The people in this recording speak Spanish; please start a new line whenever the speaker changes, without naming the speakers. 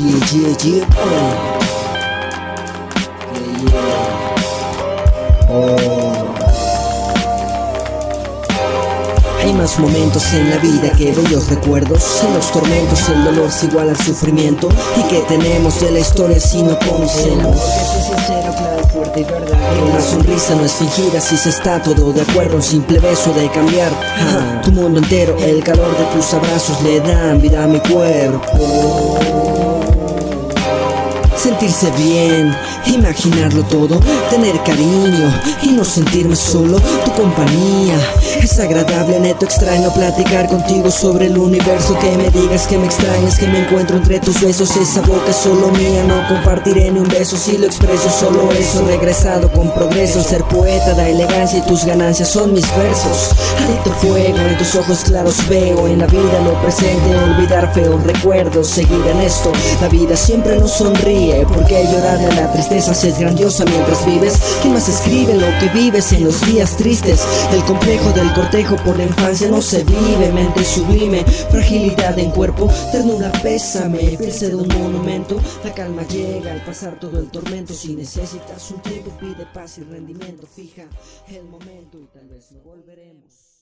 Yeah, yeah, yeah. Yeah, yeah. Oh. Hay más momentos en la vida que bellos recuerdos En los tormentos el dolor es igual al sufrimiento ¿Y que tenemos de la historia si no conocemos? sincero, claro, fuerte y verdad una sonrisa no es fingida si se está todo de acuerdo Un simple beso de cambiar tu mundo entero El calor de tus abrazos le dan vida a mi cuerpo Sentirse bien, imaginarlo todo, tener cariño y no sentirme solo, tu compañía. Es agradable, neto extraño platicar contigo sobre el universo Que me digas que me extrañas, que me encuentro entre tus besos Esa boca es solo mía, no compartiré ni un beso Si lo expreso solo eso, regresado con progreso Ser poeta da elegancia y tus ganancias son mis versos. Adicto fuego, en tus ojos claros veo En la vida lo presente, olvidar feos recuerdos Seguir en esto, la vida siempre nos sonríe Porque llorar de la tristeza si es grandiosa mientras vives. ¿Quién más escribe lo que vives en los días tristes? El complejo del cortejo por la infancia no se vive, mente sublime, fragilidad en cuerpo, ternura pésame, piense de un monumento, la calma llega al pasar todo el tormento, si necesitas un tiempo pide paz y rendimiento, fija el momento y tal vez no volveremos.